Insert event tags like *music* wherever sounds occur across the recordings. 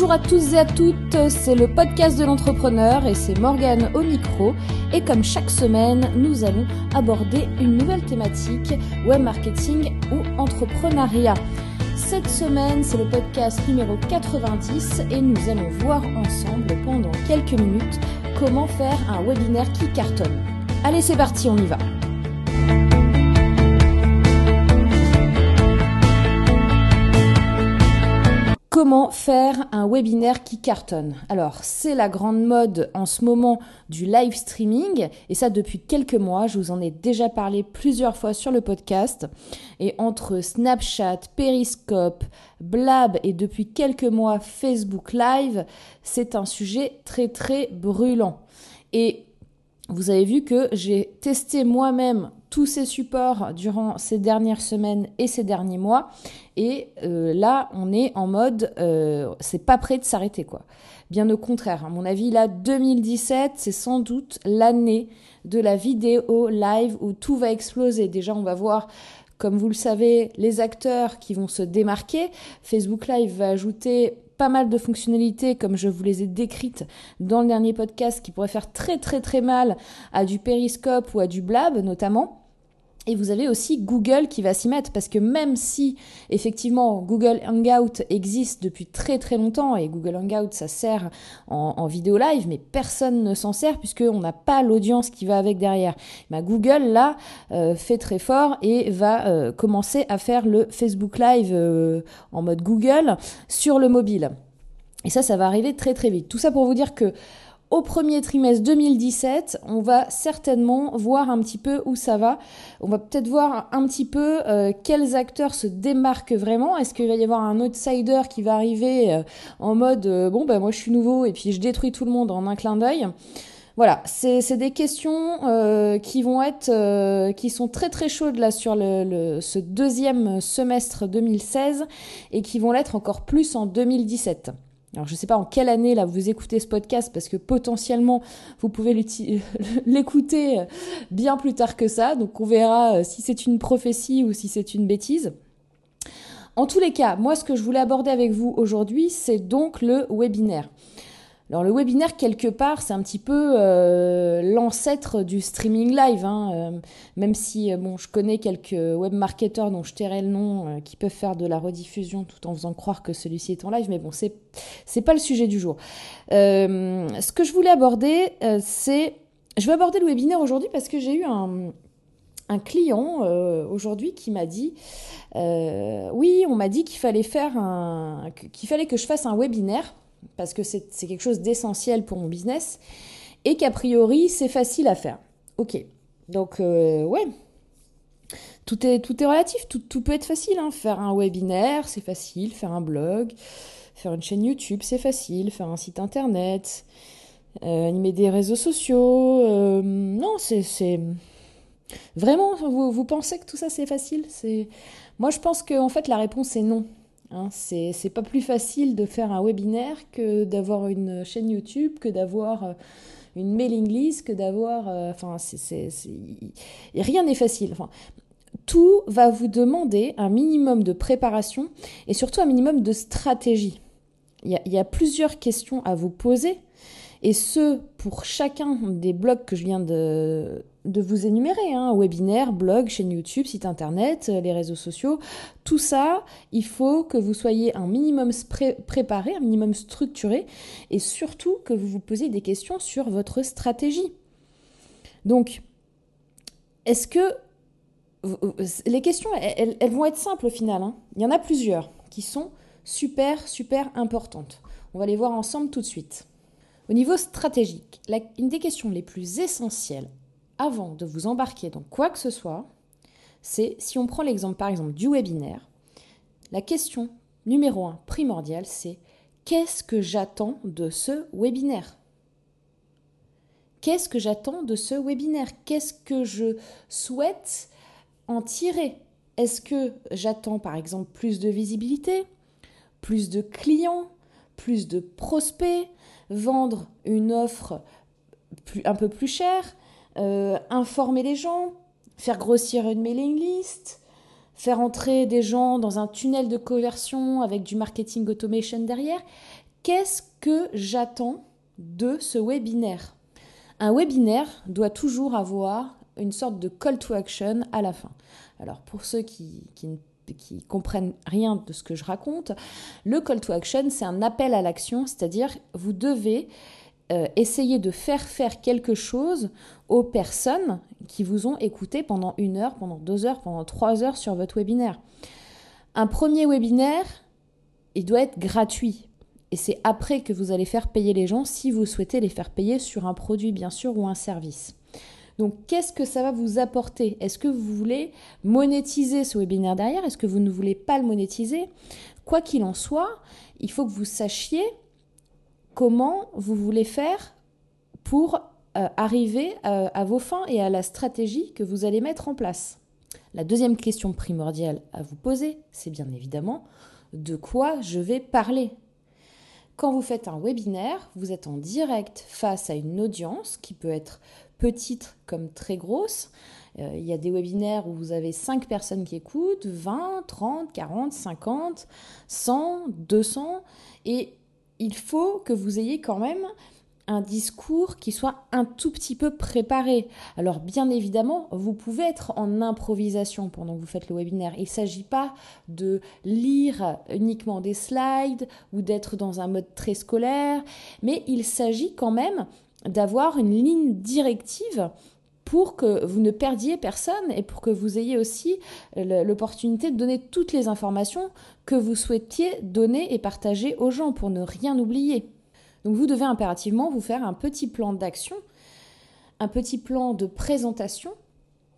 Bonjour à tous et à toutes, c'est le podcast de l'entrepreneur et c'est Morgane au micro. Et comme chaque semaine, nous allons aborder une nouvelle thématique, web marketing ou entrepreneuriat. Cette semaine, c'est le podcast numéro 90 et nous allons voir ensemble pendant quelques minutes comment faire un webinaire qui cartonne. Allez, c'est parti, on y va. Comment faire un webinaire qui cartonne Alors, c'est la grande mode en ce moment du live streaming, et ça depuis quelques mois, je vous en ai déjà parlé plusieurs fois sur le podcast. Et entre Snapchat, Periscope, Blab et depuis quelques mois Facebook Live, c'est un sujet très très brûlant. Et vous avez vu que j'ai testé moi-même tous ces supports durant ces dernières semaines et ces derniers mois. Et euh, là, on est en mode, euh, c'est pas prêt de s'arrêter, quoi. Bien au contraire, à mon avis, là, 2017, c'est sans doute l'année de la vidéo live où tout va exploser. Déjà, on va voir comme vous le savez, les acteurs qui vont se démarquer. Facebook Live va ajouter pas mal de fonctionnalités comme je vous les ai décrites dans le dernier podcast qui pourraient faire très très très mal à du périscope ou à du blab notamment. Et vous avez aussi Google qui va s'y mettre parce que même si effectivement Google Hangout existe depuis très très longtemps et Google Hangout ça sert en, vidéo live, mais personne ne s'en sert puisqu'on n'a pas l'audience qui va avec derrière. Bah, Google là euh, fait très fort et va euh, commencer à faire le Facebook Live euh, en mode Google sur le mobile. Et ça, ça va arriver très très vite. Tout ça pour vous dire que au premier trimestre 2017, on va certainement voir un petit peu où ça va. On va peut-être voir un petit peu euh, quels acteurs se démarquent vraiment. Est-ce qu'il va y avoir un outsider qui va arriver euh, en mode euh, bon ben moi je suis nouveau et puis je détruis tout le monde en un clin d'œil? Voilà, c'est des questions qui vont être, qui sont très très chaudes là sur ce deuxième semestre 2016 et qui vont l'être encore plus en 2017. Alors je ne sais pas en quelle année là vous écoutez ce podcast parce que potentiellement vous pouvez *laughs* l'écouter bien plus tard que ça. Donc on verra euh, si c'est une prophétie ou si c'est une bêtise. En tous les cas, moi ce que je voulais aborder avec vous aujourd'hui, c'est donc le webinaire. Alors le webinaire, quelque part, c'est un petit peu euh, l'ancêtre du streaming live, hein, euh, même si euh, bon, je connais quelques webmarketeurs dont je tairai le nom qui peuvent faire de la rediffusion tout en faisant croire que celui-ci est en live, mais bon, c'est c'est pas le sujet du jour. ce que je voulais aborder, c'est, je vais aborder le webinaire aujourd'hui parce que j'ai eu un un client aujourd'hui qui m'a dit oui, on m'a dit qu'il fallait faire un qu'il fallait que je fasse un webinaire parce que c'est quelque chose d'essentiel pour mon business, et qu'a priori c'est facile à faire. Ok, donc euh, ouais, tout est, tout est relatif, tout, tout peut être facile. Hein. Faire un webinaire, c'est facile, faire un blog, faire une chaîne YouTube, c'est facile, faire un site internet, euh, animer des réseaux sociaux, euh, non, c'est... Vraiment, vous, vous pensez que tout ça c'est facile? Moi je pense que en fait la réponse est non. Hein, c'est pas plus facile de faire un webinaire que d'avoir une chaîne YouTube, que d'avoir euh, une mailing list, que d'avoir. Euh, enfin, rien n'est facile. Tout va vous demander un minimum de préparation et surtout un minimum de stratégie. Il y a, plusieurs questions à vous poser et ce pour chacun des blocs que je viens de, de vous énumérer, hein, webinaire, blog, chaîne YouTube, site internet, euh, les réseaux sociaux, tout ça, il faut que vous soyez un minimum préparé, un minimum structuré, et surtout que vous vous posiez des questions sur votre stratégie. Donc, est-ce que les questions, elles, vont être simples au final. Hein. Il y en a plusieurs qui sont super, super importantes. On va les voir ensemble tout de suite. Au niveau stratégique, une des questions les plus essentielles avant de vous embarquer dans quoi que ce soit, c'est si on prend l'exemple par exemple du webinaire, la question numéro un primordiale, c'est qu'est-ce que j'attends de ce webinaire? Qu'est-ce que j'attends de ce webinaire? Qu'est-ce que je souhaite en tirer? Est-ce que j'attends par exemple plus de visibilité, plus de clients, plus de prospects, vendre une offre un peu plus chère, euh, informer les gens, faire grossir une mailing list, faire entrer des gens dans un tunnel de conversion avec du marketing automation derrière. Qu'est-ce que j'attends de ce webinaire? Un webinaire doit toujours avoir une sorte de call to action à la fin. Alors pour ceux qui, qui qui comprennent rien de ce que je raconte, le call to action, c'est un appel à l'action, c'est-à-dire vous devez euh, essayer de faire faire quelque chose aux personnes qui vous ont écouté pendant une heure, pendant deux heures, pendant trois heures sur votre webinaire. Un premier webinaire, il doit être gratuit. Et c'est après que vous allez faire payer les gens si vous souhaitez les faire payer sur un produit, bien sûr, ou un service. Donc, qu'est-ce que ça va vous apporter? Est-ce que vous voulez monétiser ce webinaire derrière? Est-ce que vous ne voulez pas le monétiser? Quoi qu'il en soit, il faut que vous sachiez comment vous voulez faire pour euh, arriver euh, à vos fins et à la stratégie que vous allez mettre en place? La deuxième question primordiale à vous poser, c'est bien évidemment de quoi je vais parler? Quand vous faites un webinaire, vous êtes en direct face à une audience qui peut être petite comme très grosse. Euh, il y a des webinaires où vous avez 5 personnes qui écoutent, 20, 30, 40, 50, 100, 200. Et il faut que vous ayez quand même un discours qui soit un tout petit peu préparé. Alors bien évidemment, vous pouvez être en improvisation pendant que vous faites le webinaire. Il ne s'agit pas de lire uniquement des slides ou d'être dans un mode très scolaire, mais il s'agit quand même d'avoir une ligne directive pour que vous ne perdiez personne et pour que vous ayez aussi l'opportunité de donner toutes les informations que vous souhaitiez donner et partager aux gens pour ne rien oublier. Donc vous devez impérativement vous faire un petit plan d'action, un petit plan de présentation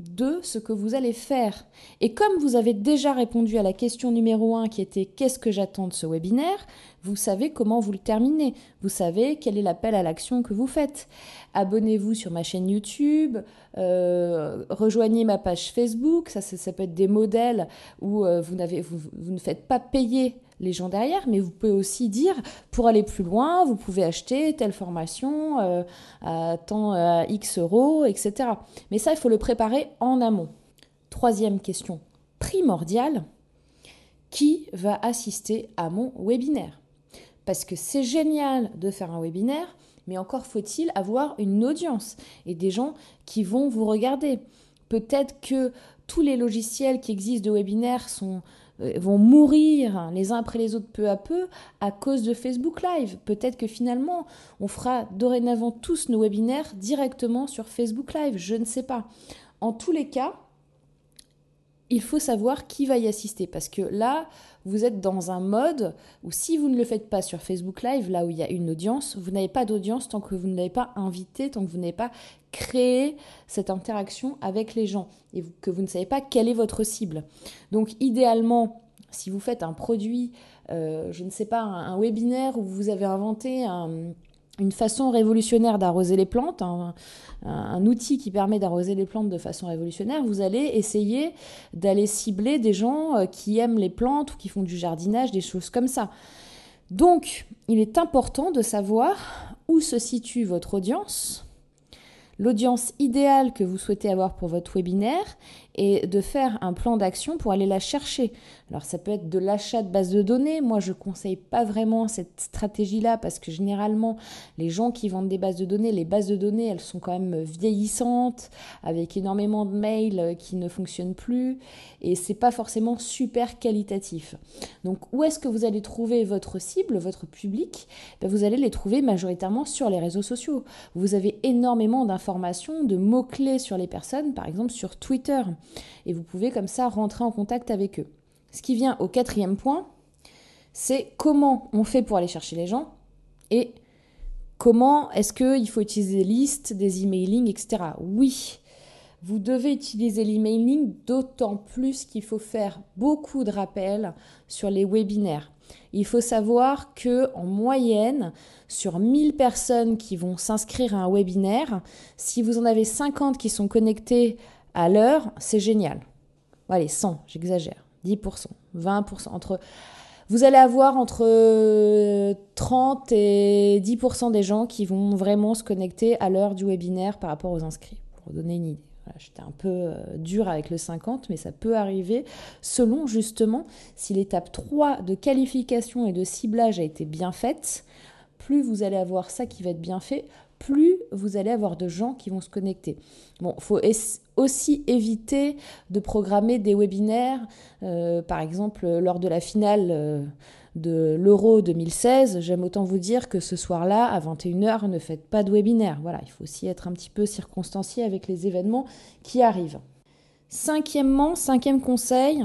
de ce que vous allez faire. Et comme vous avez déjà répondu à la question numéro 1 qui était qu'est-ce que j'attends de ce webinaire, vous savez comment vous le terminez. Vous savez quel est l'appel à l'action que vous faites. Abonnez-vous sur ma chaîne YouTube, euh, rejoignez ma page Facebook, ça, ça, peut être des modèles où euh, vous, vous, vous ne faites pas payer les gens derrière, mais vous pouvez aussi dire, pour aller plus loin, vous pouvez acheter telle formation euh, à tant à X euros, etc. Mais ça, il faut le préparer en amont. Troisième question primordiale, qui va assister à mon webinaire? Parce que c'est génial de faire un webinaire, mais encore faut-il avoir une audience et des gens qui vont vous regarder. Peut-être que tous les logiciels qui existent de webinaire sont euh, vont mourir les uns après les autres peu à peu à cause de Facebook Live. Peut-être que finalement, on fera dorénavant tous nos webinaires directement sur Facebook Live, je ne sais pas. En tous les cas, il faut savoir qui va y assister parce que là, vous êtes dans un mode où si vous ne le faites pas sur Facebook Live, là où il y a une audience, vous n'avez pas d'audience tant que vous ne l'avez pas invité, tant que vous n'avez pas créé cette interaction avec les gens et que vous ne savez pas quelle est votre cible. Donc idéalement, si vous faites un produit, euh, je ne sais pas, un, webinaire où vous avez inventé une façon révolutionnaire d'arroser les plantes, un, outil qui permet d'arroser les plantes de façon révolutionnaire, vous allez essayer d'aller cibler des gens euh, qui aiment les plantes ou qui font du jardinage, des choses comme ça. Donc, il est important de savoir où se situe votre audience, l'audience idéale que vous souhaitez avoir pour votre webinaire et de faire un plan d'action pour aller la chercher. Alors ça peut être de l'achat de base de données. Moi, je ne conseille pas vraiment cette stratégie-là parce que généralement, les gens qui vendent des bases de données, les bases de données, elles sont quand même vieillissantes, avec énormément de mails qui ne fonctionnent plus et c'est pas forcément super qualitatif. Donc, où est-ce que vous allez trouver votre cible, votre public? Ben, Vous allez les trouver majoritairement sur les réseaux sociaux. Vous avez énormément d'informations, de mots-clés sur les personnes, par exemple sur Twitter et vous pouvez comme ça rentrer en contact avec eux. Ce qui vient au quatrième point, c'est comment on fait pour aller chercher les gens et comment est-ce qu'il faut utiliser des listes, des emailing, etc. Oui, vous devez utiliser l'emailing d'autant plus qu'il faut faire beaucoup de rappels sur les webinaires. Il faut savoir que en moyenne, sur 1000 personnes qui vont s'inscrire à un webinaire, si vous en avez 50 qui sont connectés à l'heure, c'est génial. Allez, 100, j'exagère. 10%, 20%, entre... Vous allez avoir entre 30 et 10% des gens qui vont vraiment se connecter à l'heure du webinaire par rapport aux inscrits, pour vous donner une idée. J'étais un peu euh, dur avec le 50, mais ça peut arriver selon justement si l'étape 3 de qualification et de ciblage a été bien faite. Plus vous allez avoir ça qui va être bien fait, plus vous allez avoir de gens qui vont se connecter. Bon, faut aussi éviter de programmer des webinaires, euh, par exemple lors de la finale euh, de l'Euro 2016, j'aime autant vous dire que ce soir-là, à 21h, ne faites pas de webinaire. Voilà, il faut aussi être un petit peu circonstancié avec les événements qui arrivent. Cinquièmement, cinquième conseil,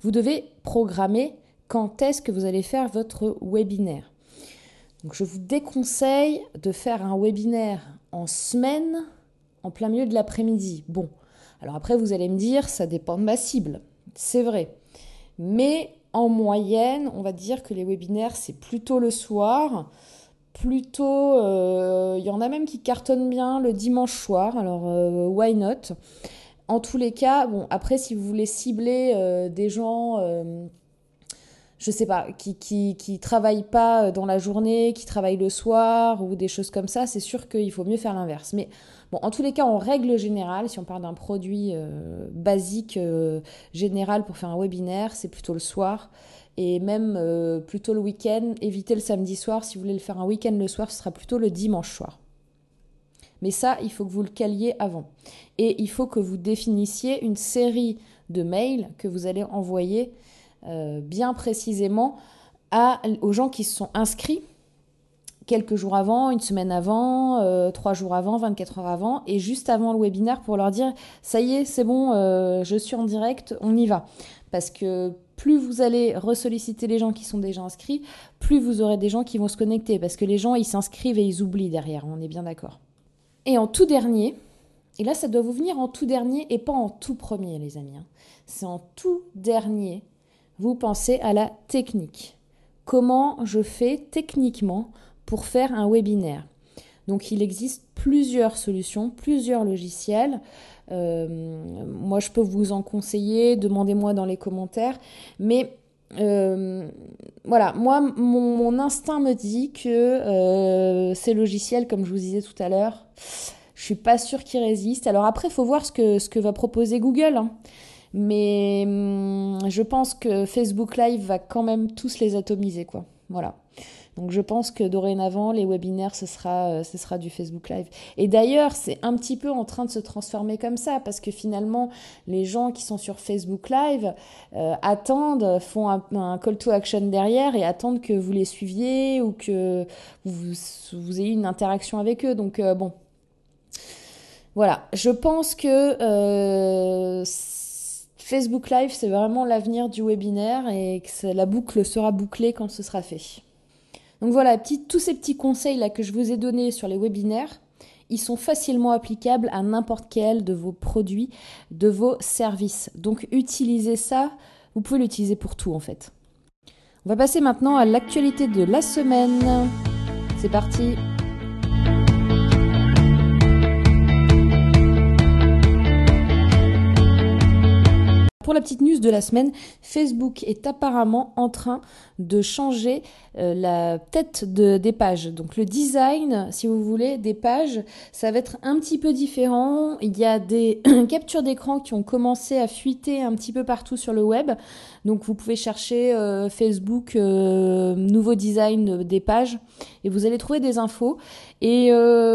vous devez programmer quand est-ce que vous allez faire votre webinaire. Donc je vous déconseille de faire un webinaire en semaine, en plein milieu de l'après-midi. Bon, alors après vous allez me dire, ça dépend de ma cible, c'est vrai. Mais en moyenne, on va dire que les webinaires, c'est plutôt le soir. Plutôt, euh, il y en a même qui cartonnent bien le dimanche soir, alors euh, why not? En tous les cas, bon, après, si vous voulez cibler euh, des gens je sais pas, qui, qui, travaillent pas dans la journée, qui travaillent le soir ou des choses comme ça, c'est sûr qu'il faut mieux faire l'inverse. Mais bon, en tous les cas, en règle générale, si on parle d'un produit euh, basique euh, général pour faire un webinaire, c'est plutôt le soir et même euh, plutôt le week-end. Évitez le samedi soir. Si vous voulez le faire un week-end le soir, ce sera plutôt le dimanche soir. Mais ça, il faut que vous le caliez avant. Et il faut que vous définissiez une série de mails que vous allez envoyer euh, bien précisément à, aux gens qui se sont inscrits quelques jours avant, une semaine avant, euh, trois jours avant, 24 heures avant, et juste avant le webinaire pour leur dire ça y est, c'est bon, euh, je suis en direct, on y va. Parce que plus vous allez ressolliciter les gens qui sont déjà inscrits, plus vous aurez des gens qui vont se connecter. Parce que les gens, ils s'inscrivent et ils oublient derrière, on est bien d'accord. Et en tout dernier, et là ça doit vous venir en tout dernier et pas en tout premier les amis, hein. c'est en tout dernier vous pensez à la technique. Comment je fais techniquement pour faire un webinaire? Donc il existe plusieurs solutions, plusieurs logiciels. Euh, moi, je peux vous en conseiller, demandez-moi dans les commentaires. Mais euh, voilà, moi, mon, instinct me dit que euh, ces logiciels, comme je vous disais tout à l'heure, je suis pas sûre qu'ils résistent. Alors après, il faut voir ce que, ce que va proposer Google. Hein. Mais hum, je pense que Facebook Live va quand même tous les atomiser, quoi. Voilà. Donc je pense que dorénavant, les webinaires, ce sera, euh, ce sera du Facebook Live. Et d'ailleurs, c'est un petit peu en train de se transformer comme ça, parce que finalement, les gens qui sont sur Facebook Live euh, attendent, font un, call to action derrière et attendent que vous les suiviez ou que vous, ayez une interaction avec eux. Donc euh, bon. Voilà, je pense que Facebook Live, c'est vraiment l'avenir du webinaire et la boucle sera bouclée quand ce sera fait. Donc voilà, tous ces petits conseils là que je vous ai donnés sur les webinaires, ils sont facilement applicables à n'importe quel de vos produits, de vos services. Donc utilisez ça, vous pouvez l'utiliser pour tout en fait. On va passer maintenant à l'actualité de la semaine. C'est parti pour la petite news de la semaine, Facebook est apparemment en train de changer euh, la tête de, des pages. Donc le design, si vous voulez, des pages, ça va être un petit peu différent. Il y a des *clears throat* captures d'écran qui ont commencé à fuiter un petit peu partout sur le web. Donc vous pouvez chercher euh, Facebook euh, nouveau design des pages vous allez trouver des infos. Et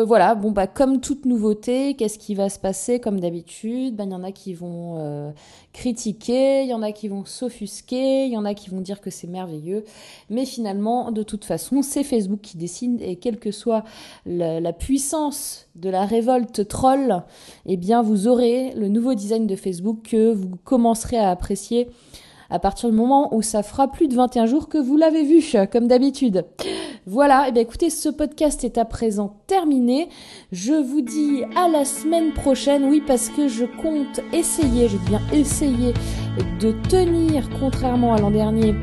voilà, bon bah comme toute nouveauté, qu'est-ce qui va se passer? Comme d'habitude Ben il y en a qui vont critiquer, il y en a qui vont s'offusquer, il y en a qui vont dire que c'est merveilleux, mais finalement, de toute façon, c'est Facebook qui décide et quelle que soit la, puissance de la révolte troll, eh bien, vous aurez le nouveau design de Facebook que vous commencerez à apprécier à partir du moment où ça fera plus de 21 jours que vous l'avez vu, comme d'habitude. Voilà, et eh bien écoutez, ce podcast est à présent terminé. Je vous dis à la semaine prochaine, oui, parce que je compte essayer, je viens essayer de tenir, contrairement à l'an dernier,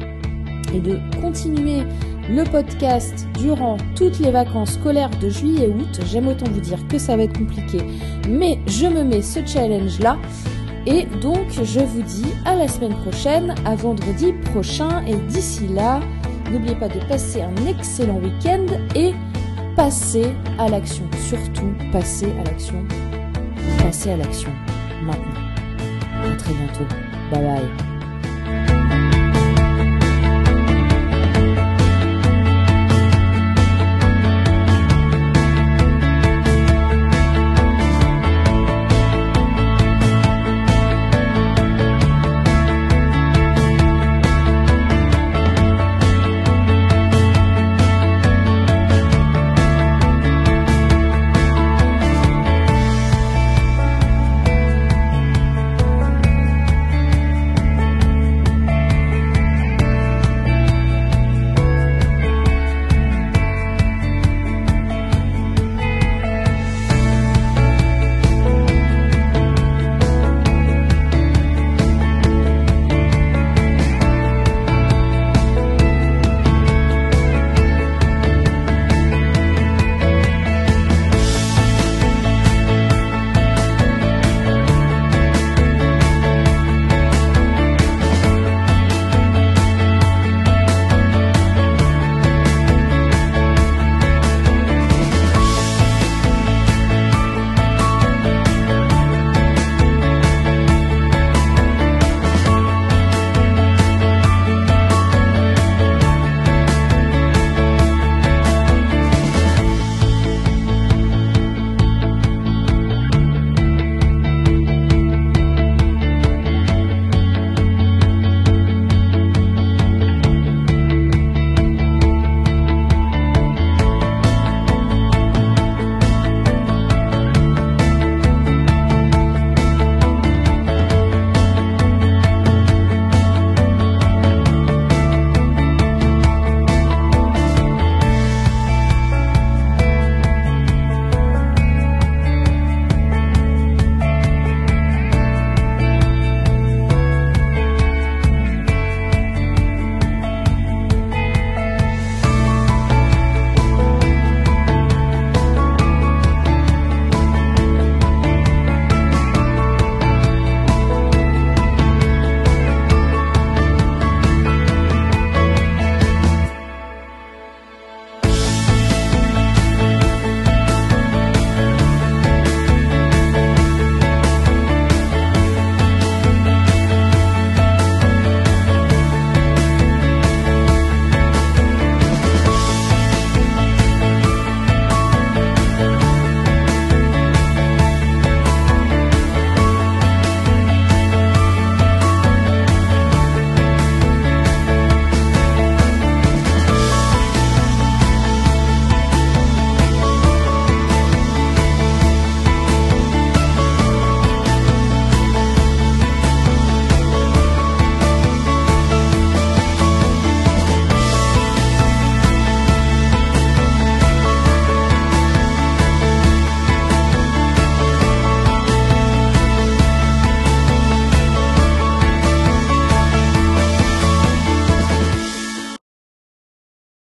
et de continuer le podcast durant toutes les vacances scolaires de juillet et août. J'aime autant vous dire que ça va être compliqué, mais je me mets ce challenge-là. Et donc, je vous dis à la semaine prochaine, à vendredi prochain. Et d'ici là, n'oubliez pas de passer un excellent week-end et passez à l'action. Surtout, passez à l'action. Passez à l'action. maintenant. À très bientôt. Bye bye.